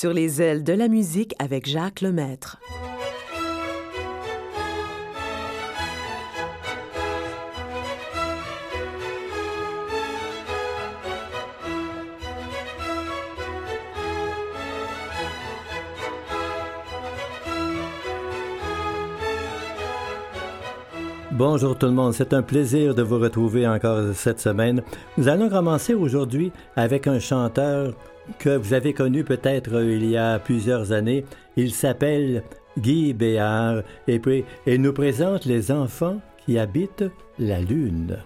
Sur les ailes de la musique avec Jacques Lemaître. Bonjour tout le monde, c'est un plaisir de vous retrouver encore cette semaine. Nous allons commencer aujourd'hui avec un chanteur que vous avez connu peut-être il y a plusieurs années. Il s'appelle Guy Béard et, puis, et nous présente les enfants qui habitent la Lune.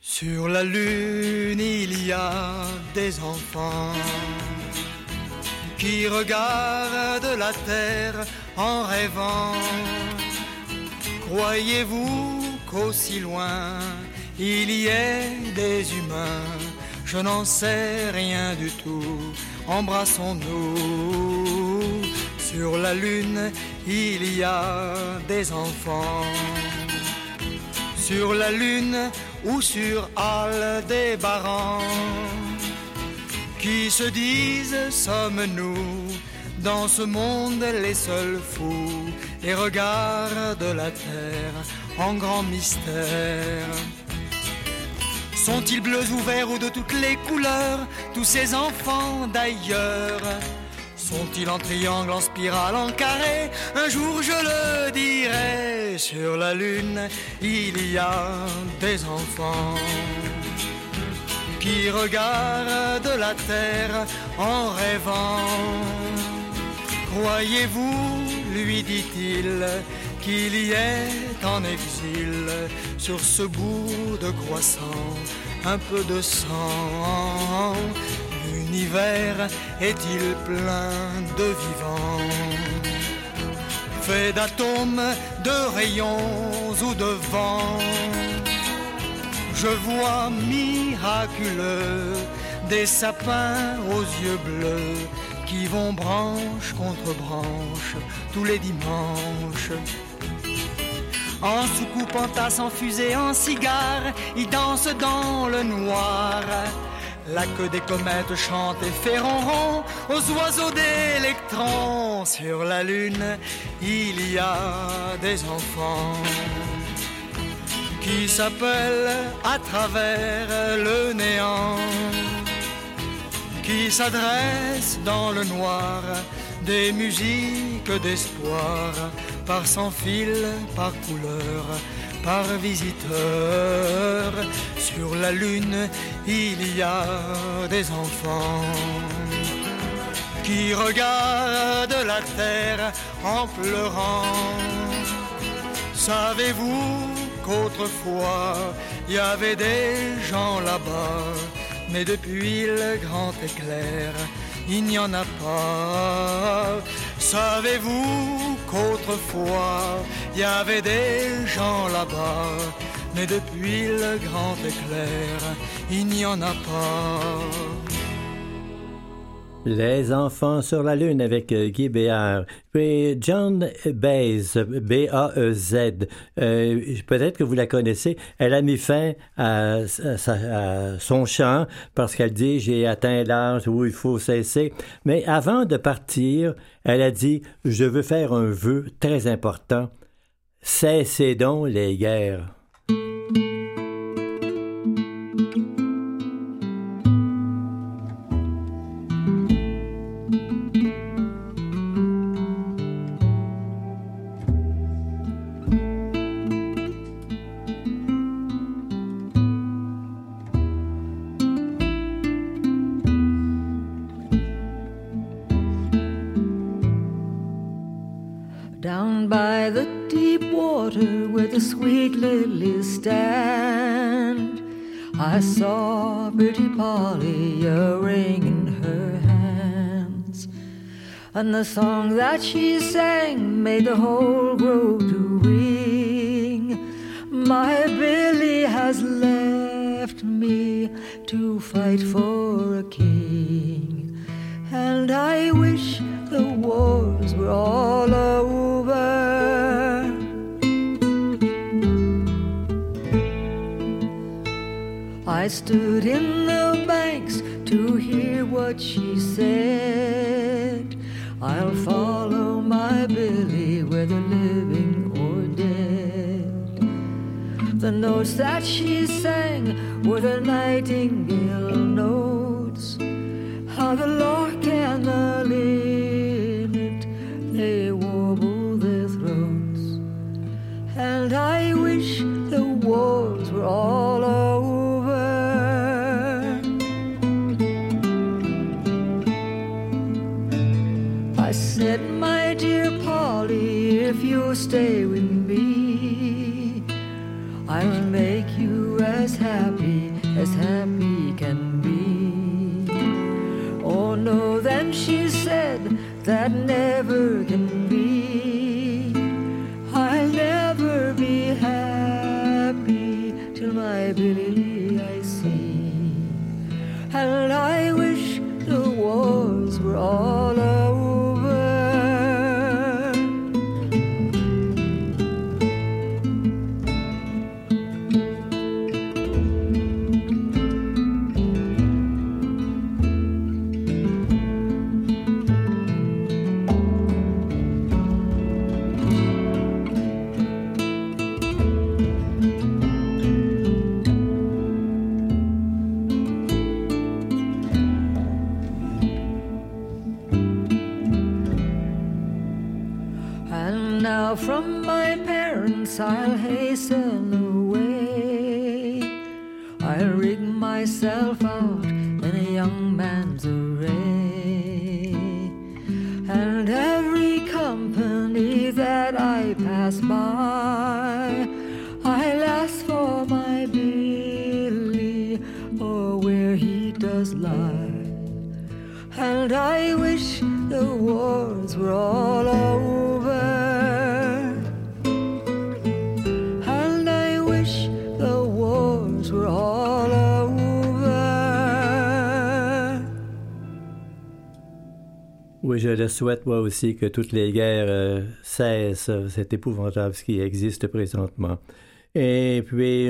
Sur la Lune, il y a des enfants qui regardent la terre en rêvant. Croyez-vous qu'aussi loin il y ait des humains Je n'en sais rien du tout. Embrassons-nous. Sur la lune, il y a des enfants. Sur la lune ou sur des barrants qui se disent sommes-nous dans ce monde les seuls fous et regardent la terre en grand mystère? Sont-ils bleus ou verts ou de toutes les couleurs, tous ces enfants d'ailleurs? Sont-ils en triangle, en spirale, en carré? Un jour je le dirai, sur la lune il y a des enfants qui regarde la terre en rêvant. Croyez-vous, lui dit-il, qu'il y est en exil sur ce bout de croissant, un peu de sang. L'univers est-il plein de vivants? Fait d'atomes, de rayons ou de vent je vois miraculeux des sapins aux yeux bleus qui vont branche contre branche tous les dimanches. En soucoupe, en tasse, en fusée, en cigare, ils dansent dans le noir. La queue des comètes chante et fait ronron aux oiseaux d'électrons. Sur la lune, il y a des enfants qui s'appelle à travers le néant, qui s'adresse dans le noir des musiques d'espoir, par sans fil, par couleur, par visiteur. Sur la lune, il y a des enfants qui regardent la terre en pleurant. Savez-vous qu'autrefois il y avait des gens là-bas, mais depuis le grand éclair, il n'y en a pas. Savez-vous qu'autrefois il y avait des gens là-bas, mais depuis le grand éclair, il n'y en a pas. Les enfants sur la Lune avec euh, Guy Béard. Puis John Baez, B-A-E-Z. Euh, peut-être que vous la connaissez. Elle a mis fin à, son chant parce qu'elle dit j'ai atteint l'âge où il faut cesser. Mais avant de partir, elle a dit je veux faire un vœu très important. Cessez donc les guerres. Song that she sang made the whole wars were all Oui, je le souhaite moi aussi que toutes les guerres euh, cessent, c'est épouvantable ce qui existe présentement. Et puis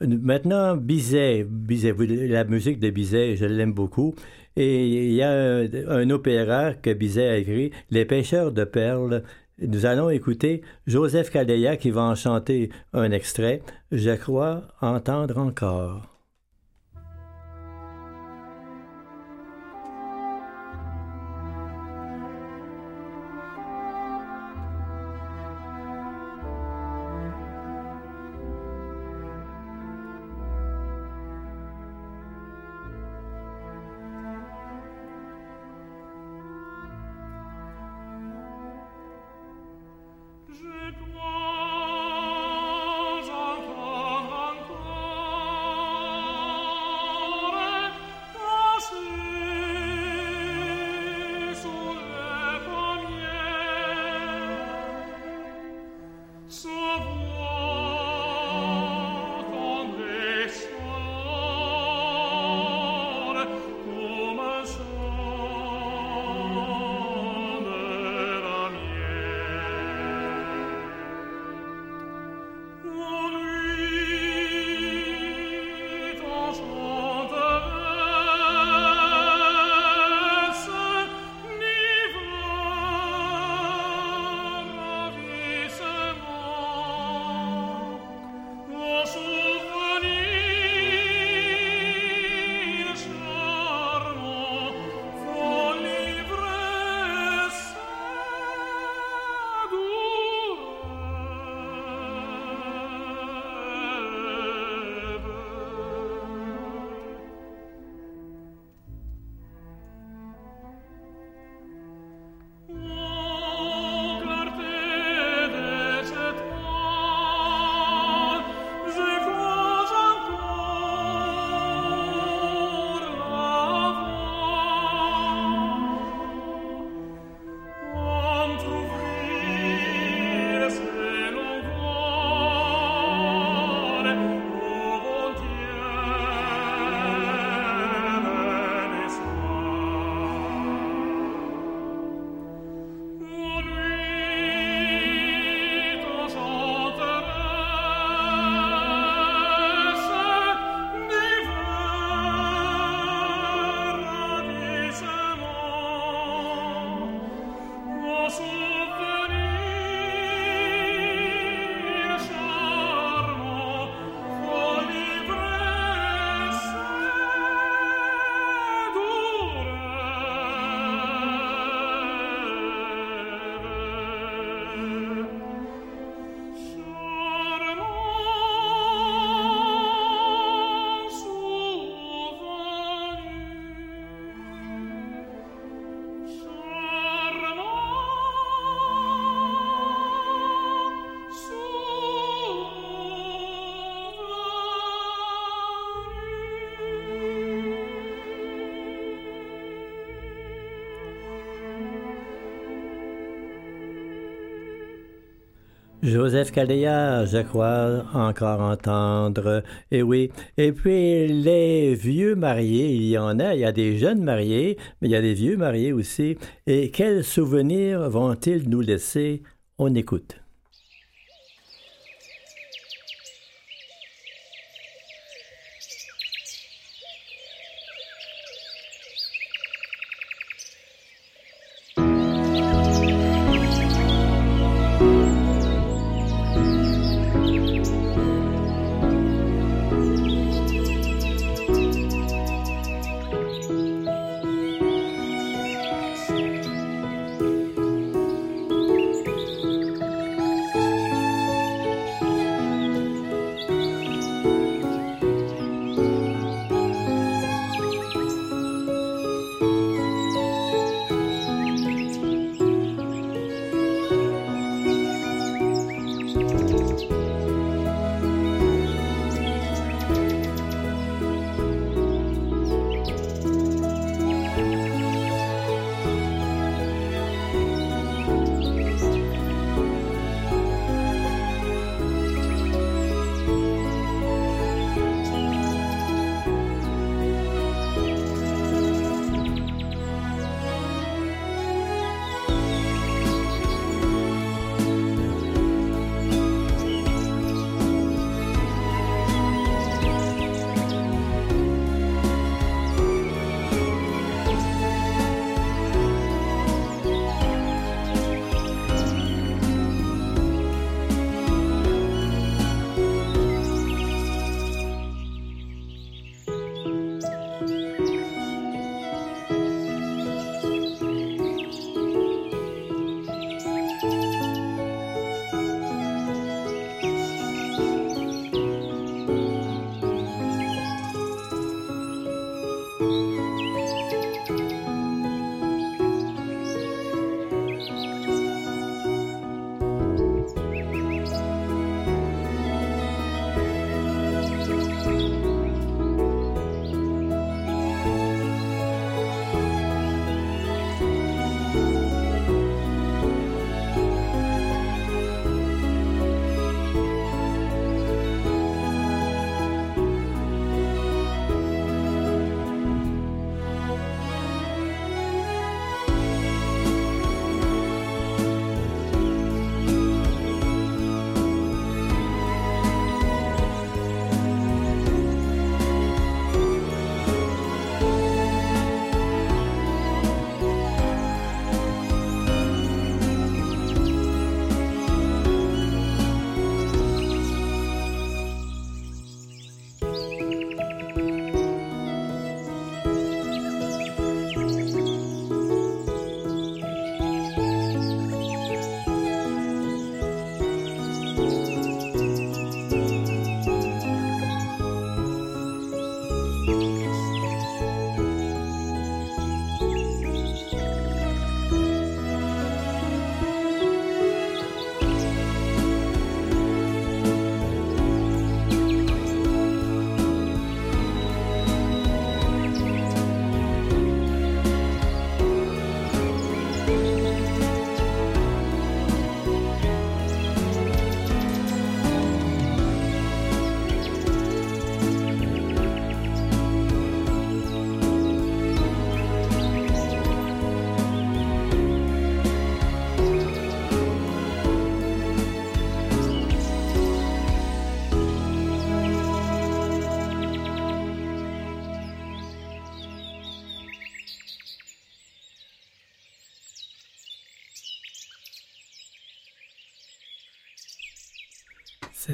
maintenant, Bizet, Bizet, la musique de Bizet, je l'aime beaucoup. Et il y a un, opéra que Bizet a écrit, Les pêcheurs de perles. Nous allons écouter Joseph Cadeya qui va en chanter un extrait, Je crois entendre encore. Joseph Caléa, je crois encore entendre. Et oui. Et puis les vieux mariés, il y en a. Il y a des jeunes mariés, mais il y a des vieux mariés aussi. Et quels souvenirs vont-ils nous laisser? On écoute.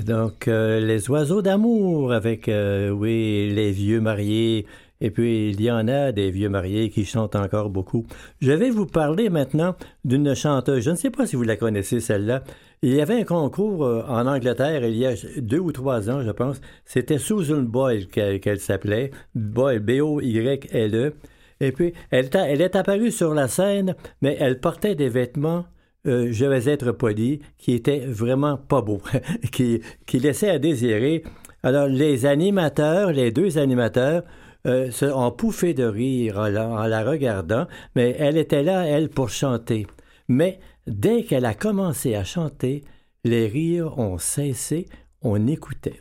Donc euh, les oiseaux d'amour avec, euh, oui, les vieux mariés. Et puis, il y en a des vieux mariés qui chantent encore beaucoup. Je vais vous parler maintenant d'une chanteuse. Je ne sais pas si vous la connaissez, celle-là. Il y avait un concours euh, en Angleterre il y a deux ou trois ans, je pense. C'était Susan Boyle qu'elle s'appelait. Boyle, B-O-Y-L-E. Et puis, elle, elle est apparue sur la scène, mais elle portait des vêtements euh, je vais être poli, qui était vraiment pas beau, qui, qui laissait à désirer. Alors, les animateurs, les deux animateurs, euh, ont pouffé de rire en la, regardant, mais elle était là, elle, pour chanter. Mais dès qu'elle a commencé à chanter, Les rires ont cessé, on écoutait.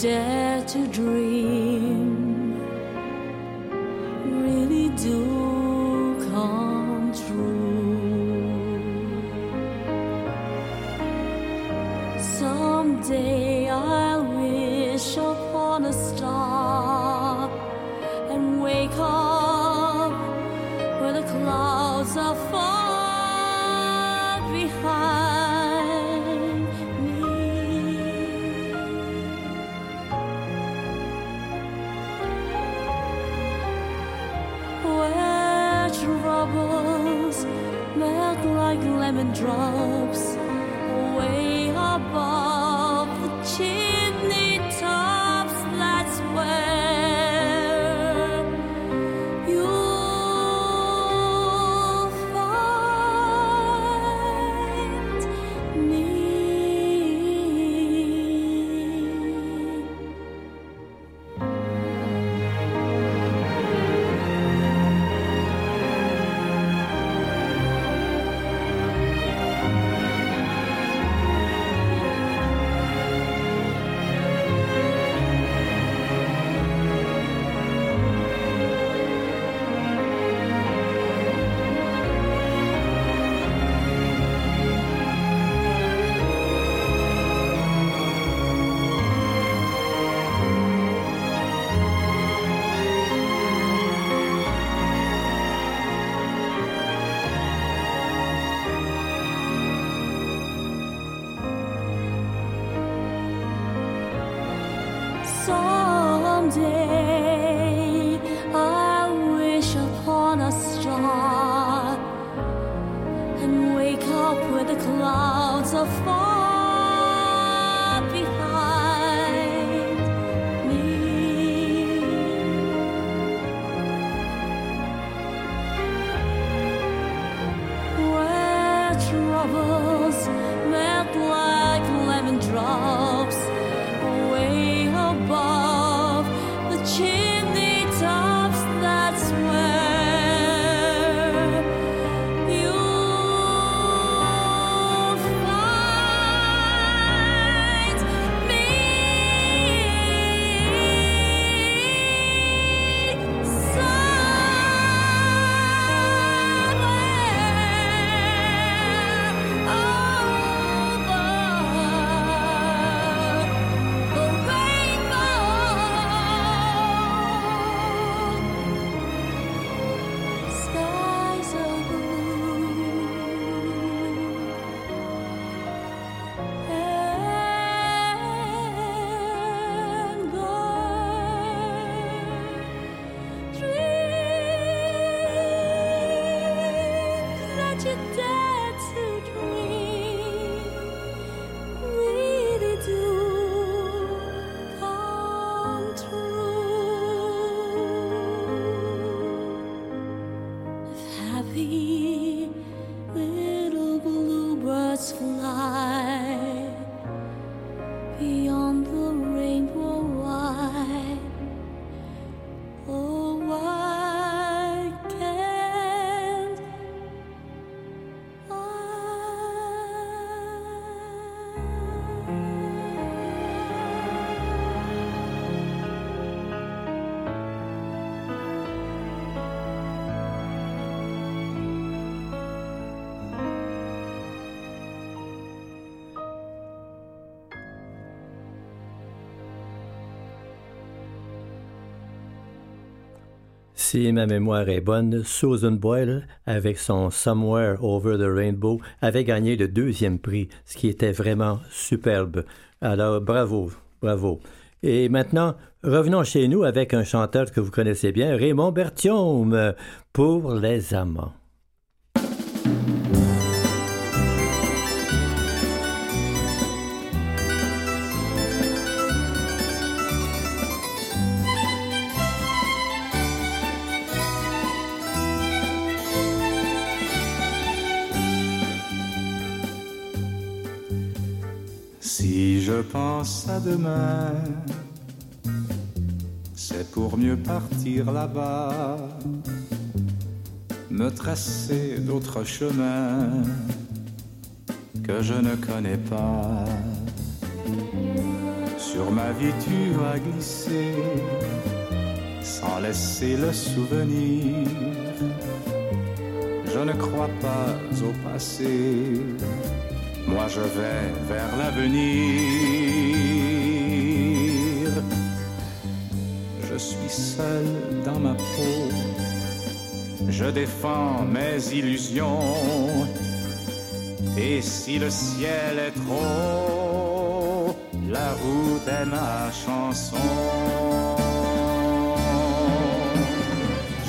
dare to dream Drops. Si ma mémoire est bonne, Susan Boyle, avec son Somewhere Over the Rainbow, avait gagné le deuxième prix, ce qui était vraiment superbe. Alors, bravo, bravo. Et maintenant, revenons chez nous avec un chanteur que vous connaissez bien, Raymond Bertium, pour les amants. Pense à demain, c'est pour mieux partir là-bas, me tracer d'autres chemins que je ne connais pas. Sur ma vie tu as glissé sans laisser le souvenir. Je ne crois pas au passé moi je vais vers l'avenir. Je suis seul dans ma peau. Je défends mes illusions. Et si le ciel est trop, la route est ma chanson.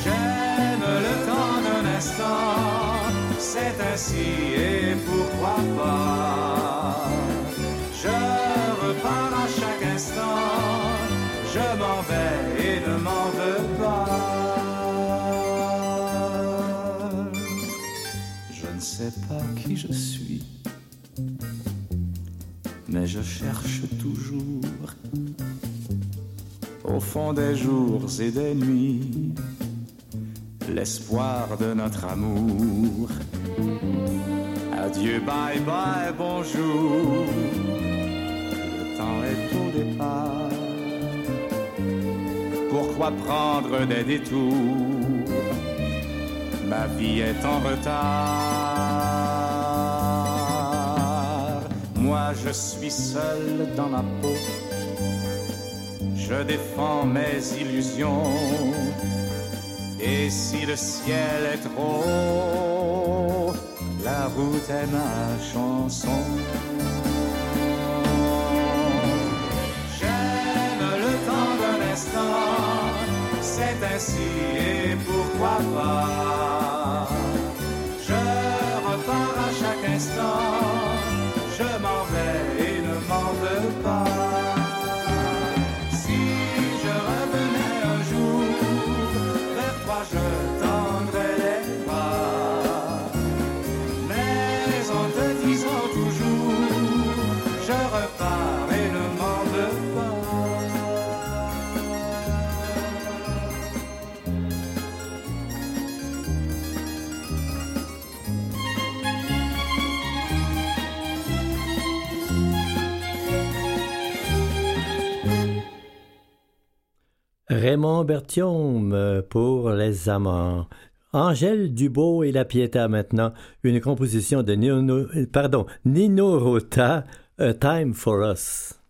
J'aime le temps d'un instant, c'est ainsi et Je repars à chaque instant, je m'en vais et ne m'en veux pas. Je ne sais pas qui je suis, mais je cherche toujours au fond des jours et des nuits l'espoir de notre amour. Adieu, bye bye, bonjour. Le temps est au départ. Pourquoi prendre des détours? Ma vie est en retard. Moi, je suis seul dans ma peau. Je défends mes illusions. Et si le ciel est trop, la route est ma chanson. J'aime le temps d'un instant, c'est ainsi et pourquoi pas? Je repars à chaque instant, Raymond Bertium euh, pour les amants. Angèle Dubois et la Pietà maintenant, une composition de Nino, pardon, Nino Rota, A Time for Us.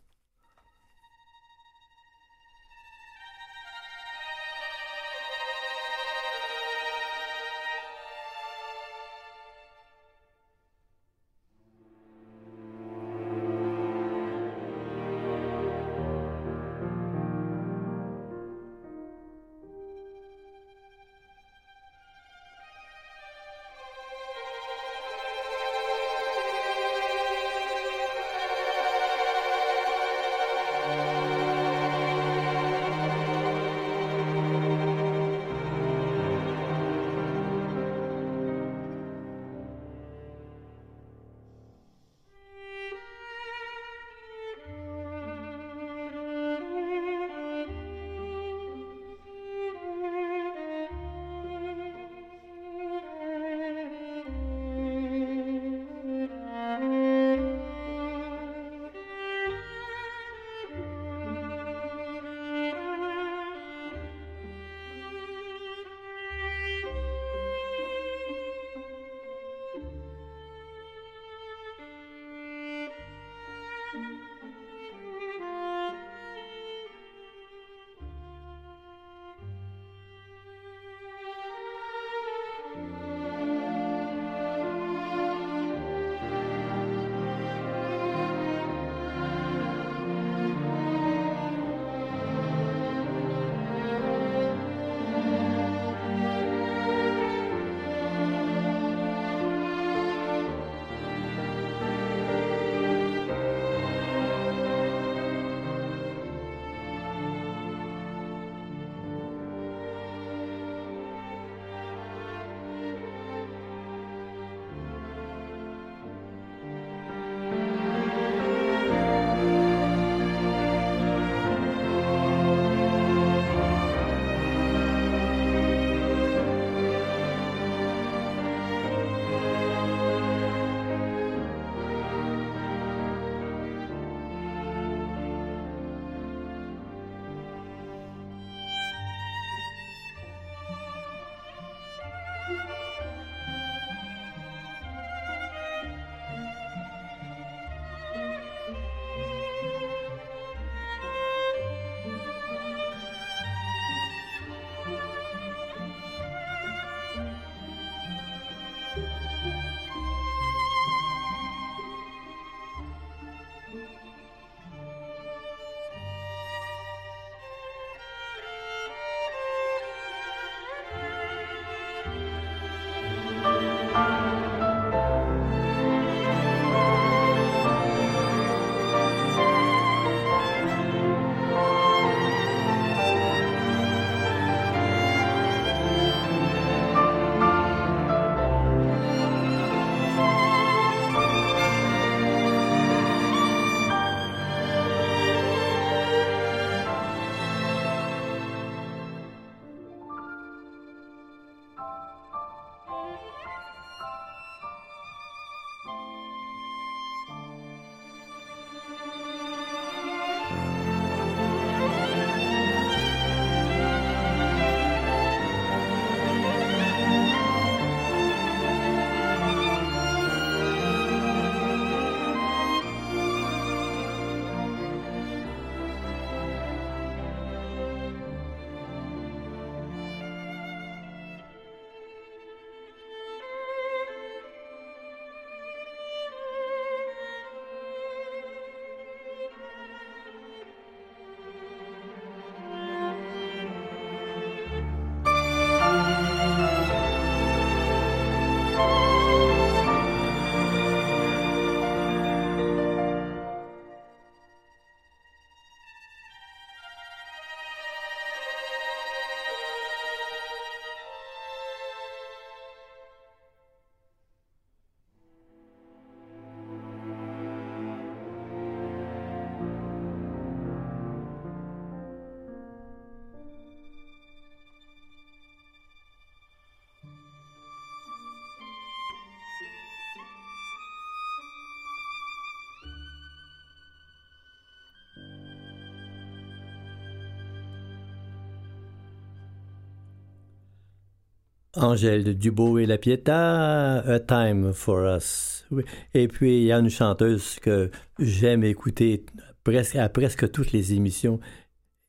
Angèle Dubois et la Pietà, A Time for Us. Et puis, il y a une chanteuse que j'aime écouter presque, à presque toutes les émissions,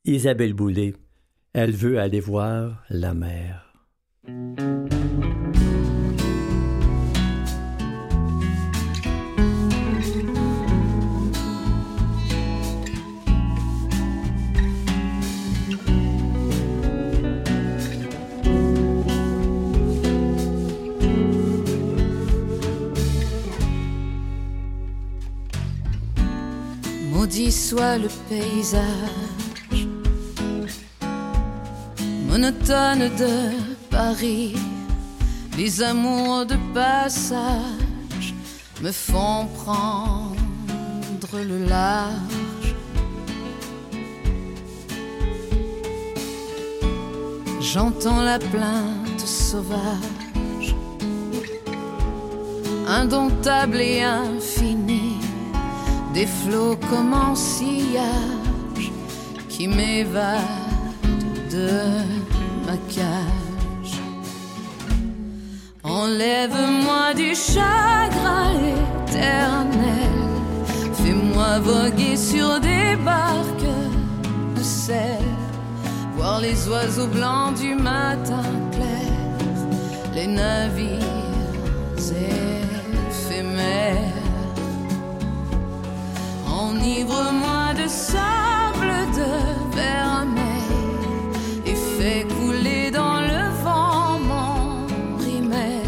Isabelle Boulay. Elle veut aller voir la mer. Le paysage monotone de Paris, les amours de passage me font prendre le large. J'entends la plainte sauvage, indomptable et infinie, des flots comme en sillage qui m'évadent de ma cage. Enlève-moi du chagrin éternel, fais-moi voguer sur des barques de sel, voir les oiseaux blancs du matin clair, les navires Enivre-moi de sable de vermeil et fais couler dans le vent mon rimel.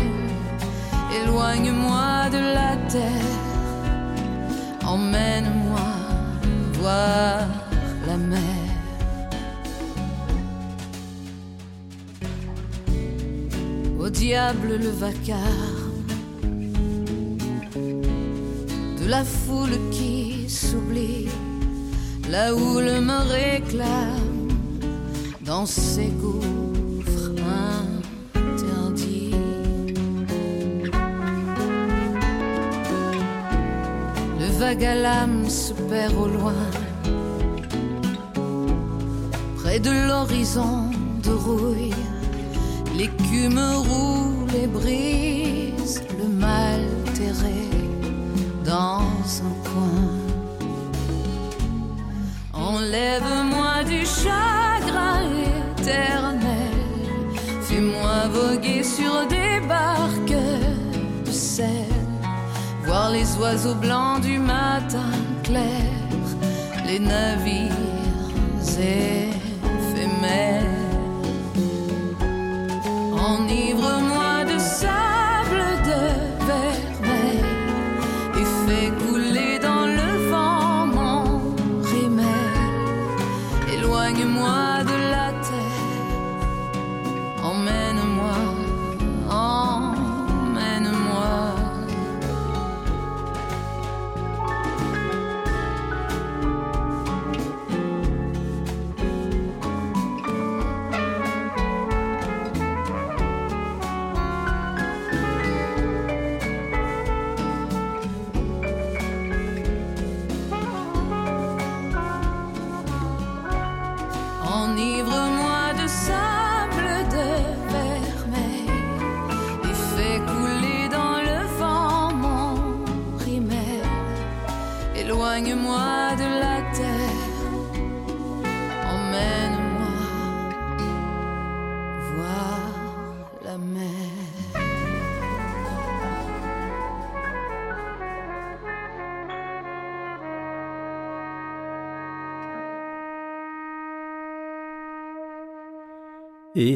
Éloigne-moi de la terre, emmène-moi voir la mer. Au diable le vacarme de la foule qui s'oublie, la houle me réclame dans ses gouffres interdits. Le vague à l'âme se perd au loin, près de l'horizon de rouille. L'écume roule et brise le mal terré dans un coin. Enlève-moi du chagrin éternel, fais-moi voguer sur des barques de sel, voir les oiseaux blancs du matin clair, les navires éphémères.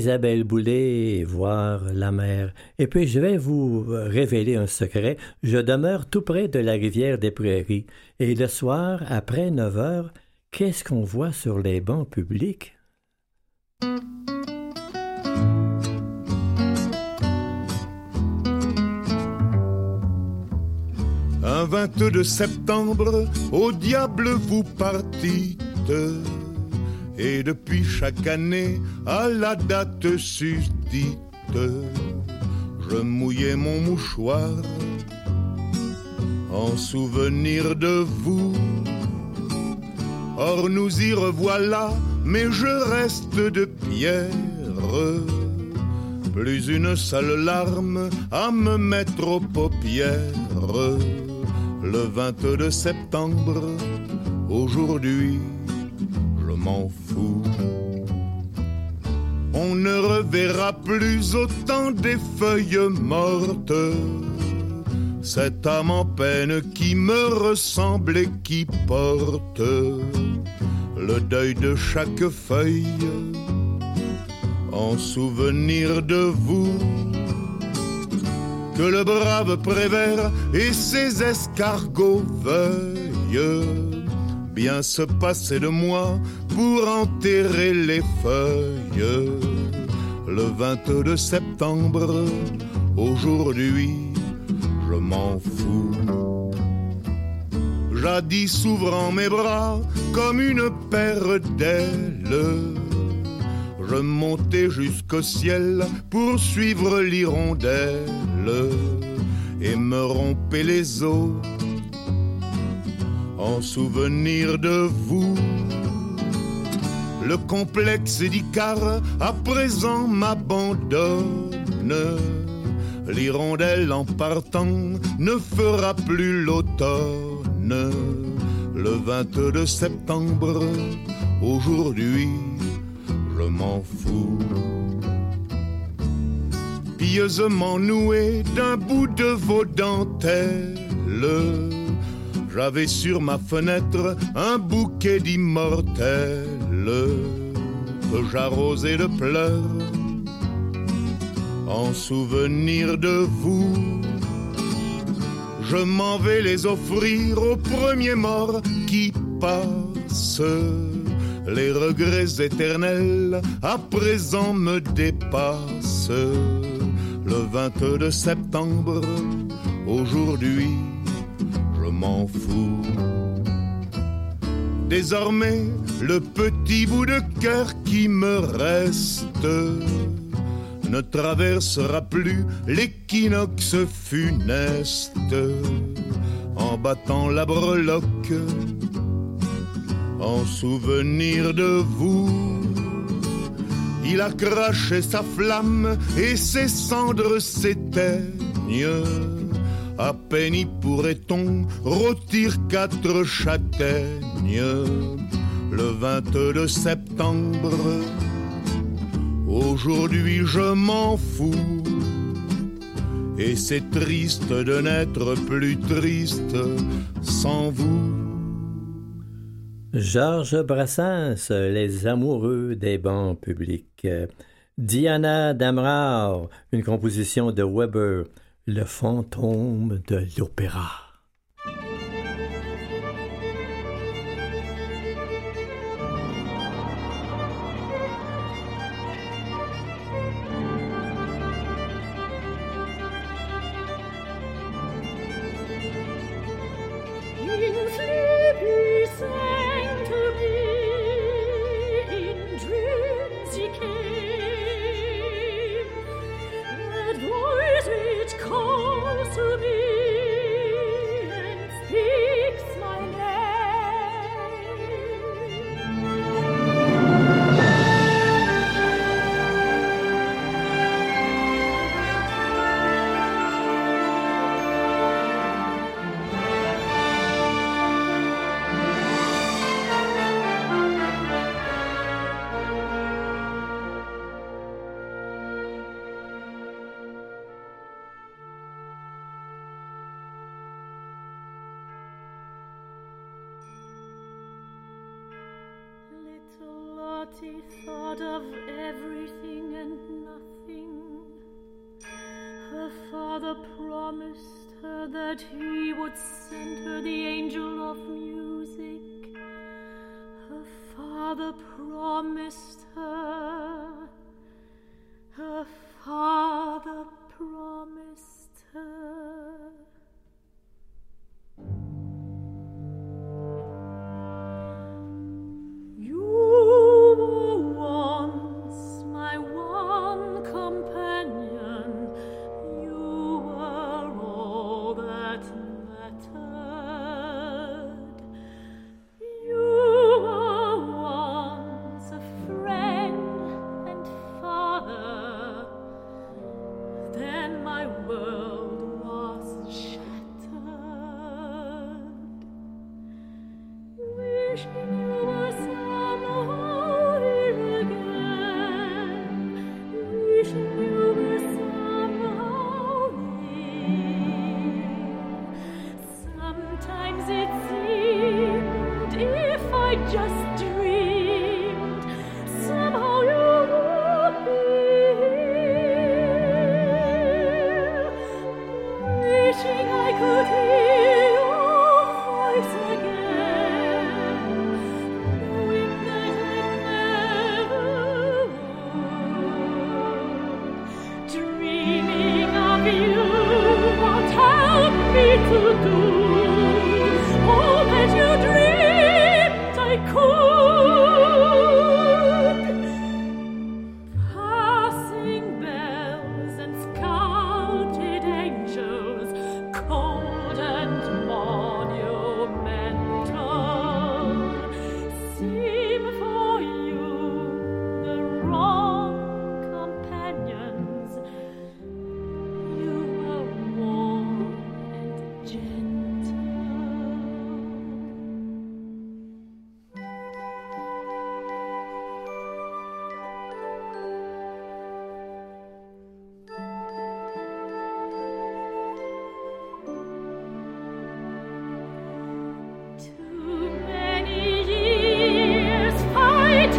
Isabelle Boulay, voir la mer. Et puis je vais vous révéler un secret. Je demeure tout près de la rivière des Prairies. Et le soir, après 9 heures, qu'est-ce qu'on voit sur les bancs publics? Un 22 septembre, au diable vous partîtes. Et depuis chaque année, à la date susdite, je mouillais mon mouchoir en souvenir de vous. Or nous y revoilà, mais je reste de pierre. plus une seule larme à me mettre aux paupières. Le 22 septembre, aujourd'hui, m'en fous. On ne reverra plus autant des feuilles mortes. Cette âme en peine qui me ressemble et qui porte le deuil de chaque feuille en souvenir de vous. Que le brave Prévert et ses escargots veuillent bien se passer de moi pour enterrer les feuilles. Le 22 septembre, aujourd'hui, je m'en fous. Jadis s'ouvrant mes bras comme une paire d'ailes je montais jusqu'au ciel pour suivre l'hirondelle et me rompais les os en souvenir de vous. Le complexe d'Icare à présent m'abandonne. L'hirondelle en partant ne fera plus l'automne. Le 22 septembre, aujourd'hui, je m'en fous. Pieusement noué d'un bout de vos dentelles, j'avais sur ma fenêtre un bouquet d'immortelles que j'arrosais de pleurs en souvenir de vous. Je m'en vais les offrir au premier mort qui passe les regrets éternels à présent me dépassent. Le 22 septembre, aujourd'hui, m'en. Désormais, le petit bout de cœur qui me reste ne traversera plus l'équinoxe funeste en battant la breloque en souvenir de vous. Il a craché sa flamme et ses cendres s'éteignent. À peine y pourrait-on rôtir quatre châtaignes le 22 septembre. Aujourd'hui je m'en fous. Et c'est triste de n'être plus triste sans vous. Georges Brassens, Les amoureux des bancs publics. Diana Damrau, une composition de Weber, Le fantôme de l'opéra.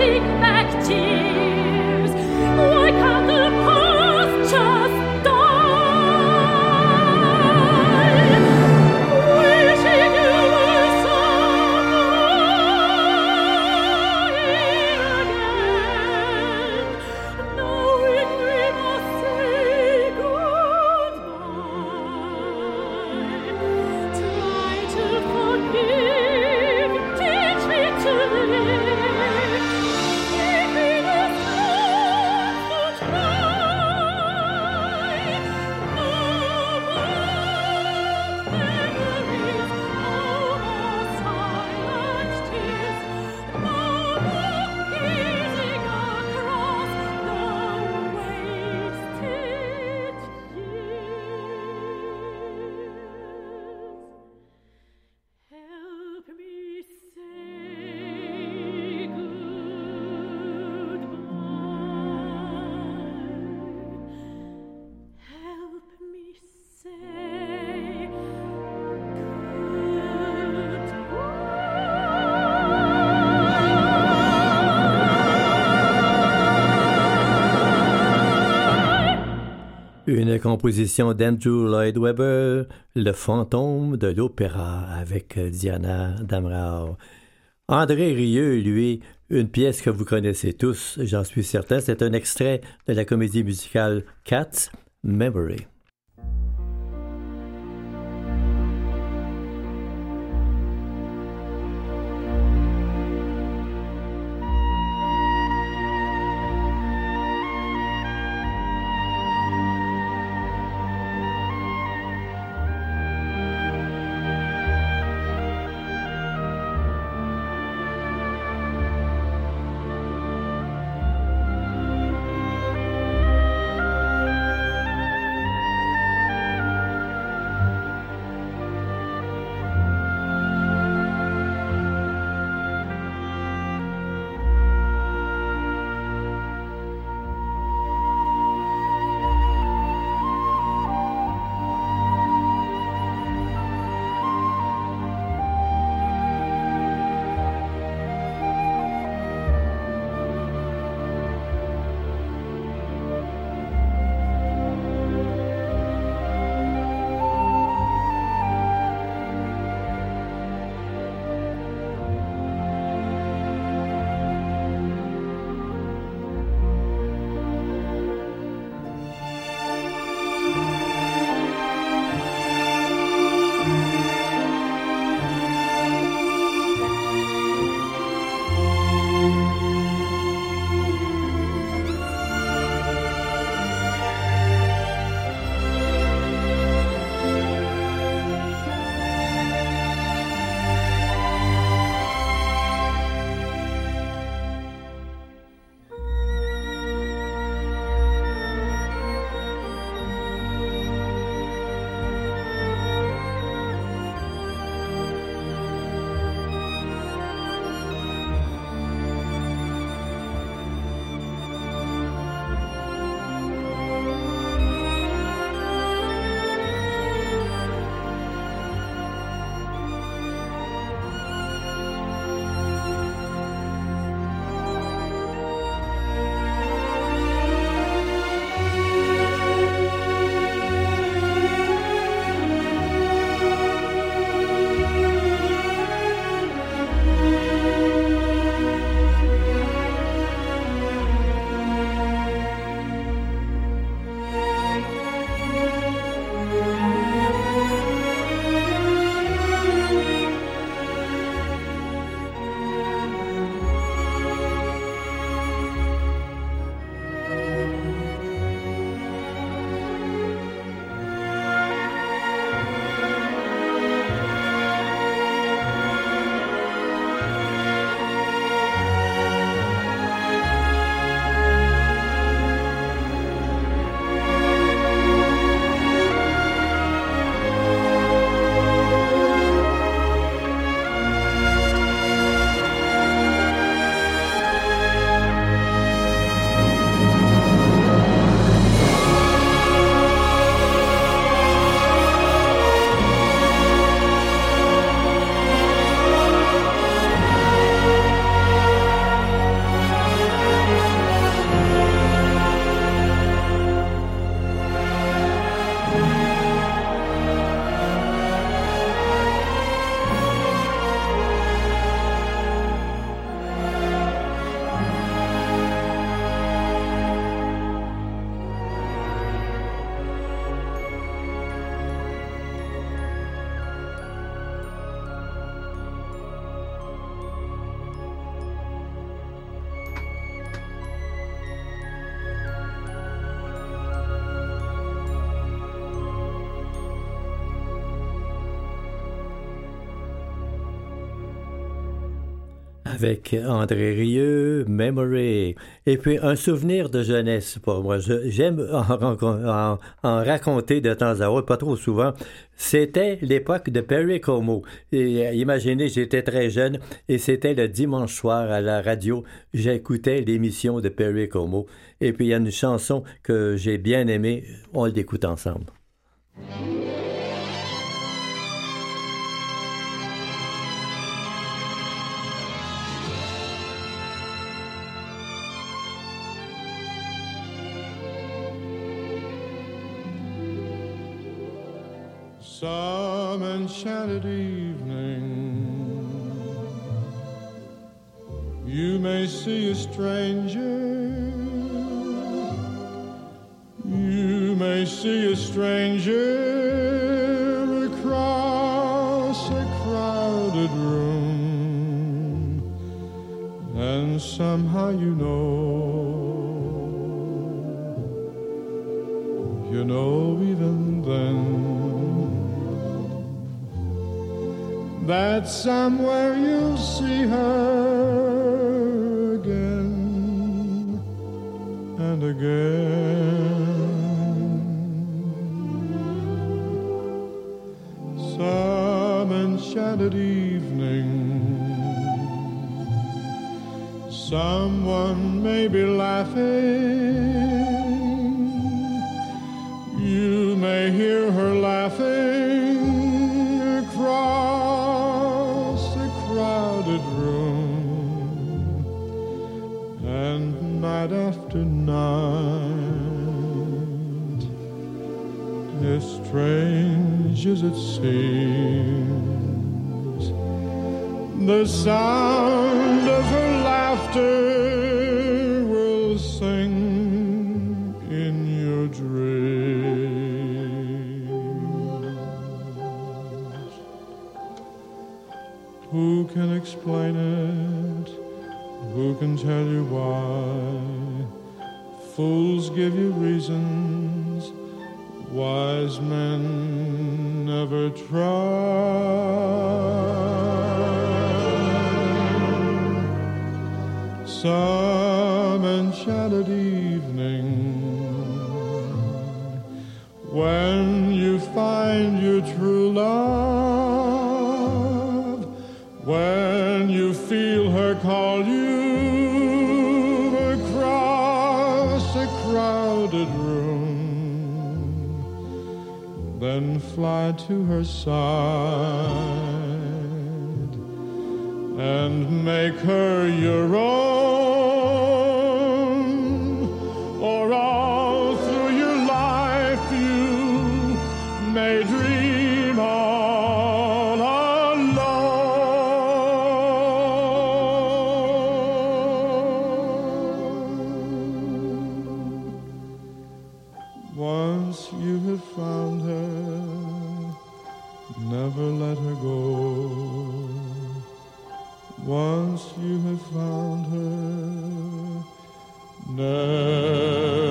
me. Une composition d'Andrew Lloyd Webber, Le fantôme de l'opéra, avec Diana Damrau. André Rieu, lui, une pièce que vous connaissez tous, j'en suis certain, c'est un extrait de la comédie musicale Cats, Memory. Avec André Rieu, Memory. Et puis un souvenir de jeunesse pour moi. J'aime en, raconter de temps à autre, pas trop souvent. C'était l'époque de Perry Como. Euh, imaginez, j'étais très jeune et c'était le dimanche soir à la radio. J'écoutais l'émission de Perry Como. Et puis il y a une chanson que j'ai bien aimée. On l'écoute ensemble. Some enchanted evening, you may see a stranger. You may see a stranger across a crowded room, and somehow you know. You know, even then, that somewhere you'll see her again and again. Some enchanted evening, someone may be laughing. You may hear her laughing strange as it seems, the sound of her laughter will sing in your dreams. Who can explain it? Who can tell you why? Fools give you reasons, wise men never tried. So fly to her side and make her your own, Once you have found her, never let her go. Once you have found her, never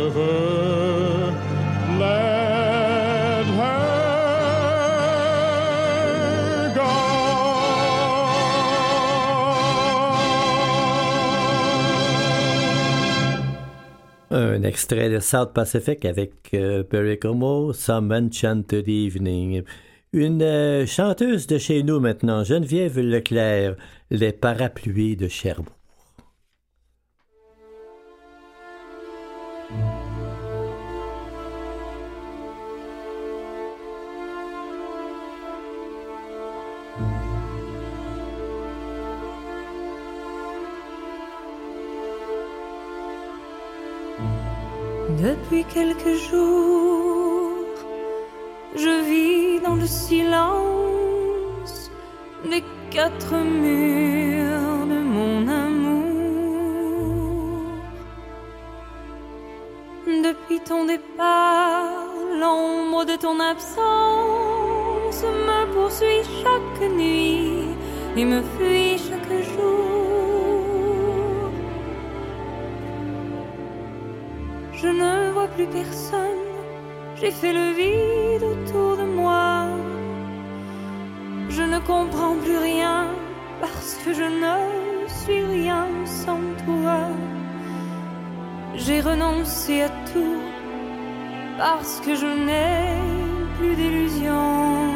extrait de South Pacific avec euh, Perry Como, Some Enchanted Evening. Une euh, chanteuse de chez nous maintenant, Geneviève Leclerc, Les Parapluies de Cherbourg. Depuis quelques jours, je vis dans le silence des quatre murs de mon amour. Depuis ton départ, l'ombre de ton absence me poursuit chaque nuit et me fuit chaque jour. Je ne vois plus personne, j'ai fait le vide autour de moi. Je ne comprends plus rien parce que je ne suis rien sans toi. J'ai renoncé à tout parce que je n'ai plus d'illusions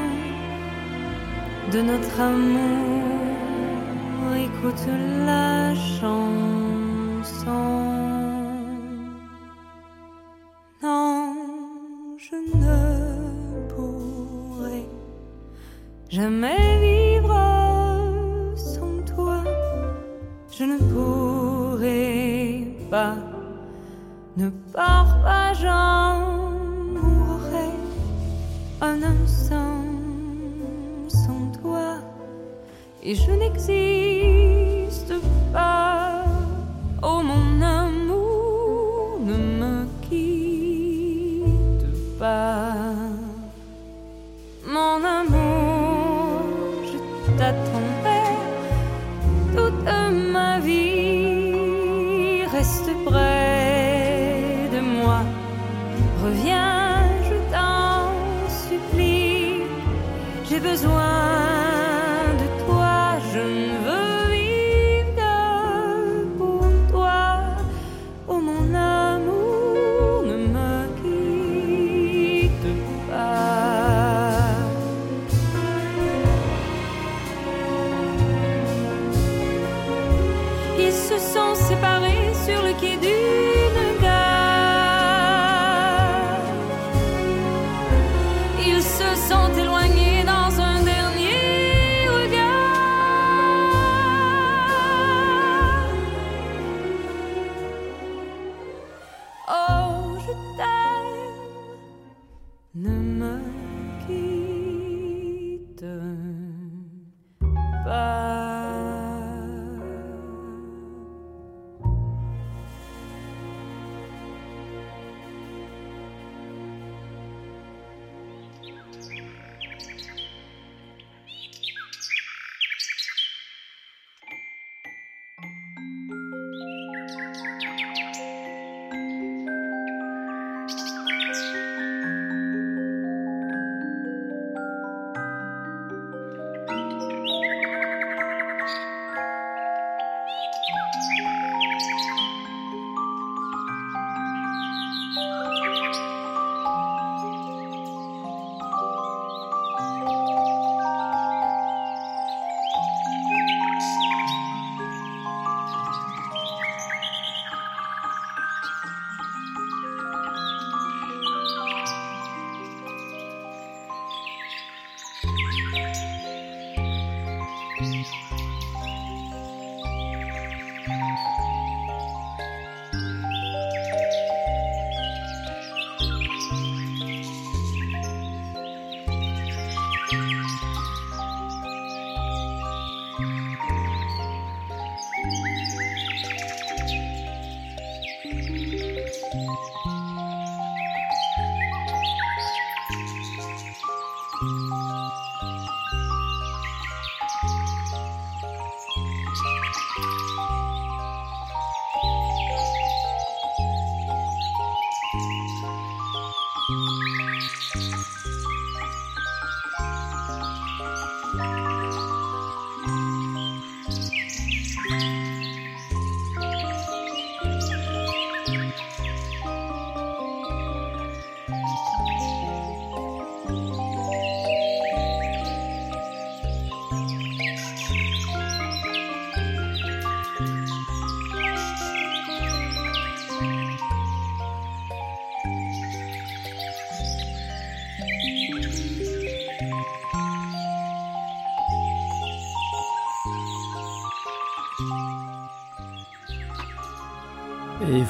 de notre amour. Écoute la chanson. Jamais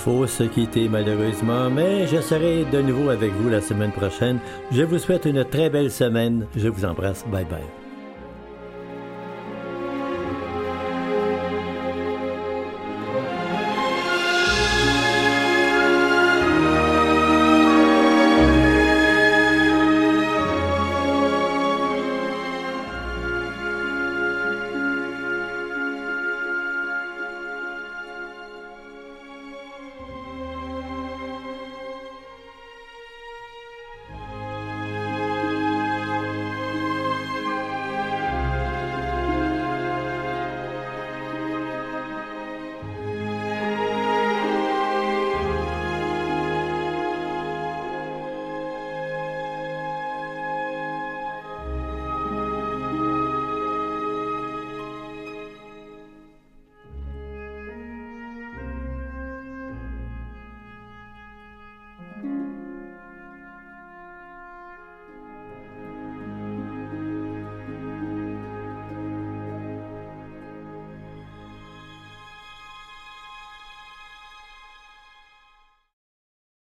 faut se quitter malheureusement, mais je serai de nouveau avec vous la semaine prochaine. Je vous souhaite une très belle semaine. Je vous embrasse. Bye bye.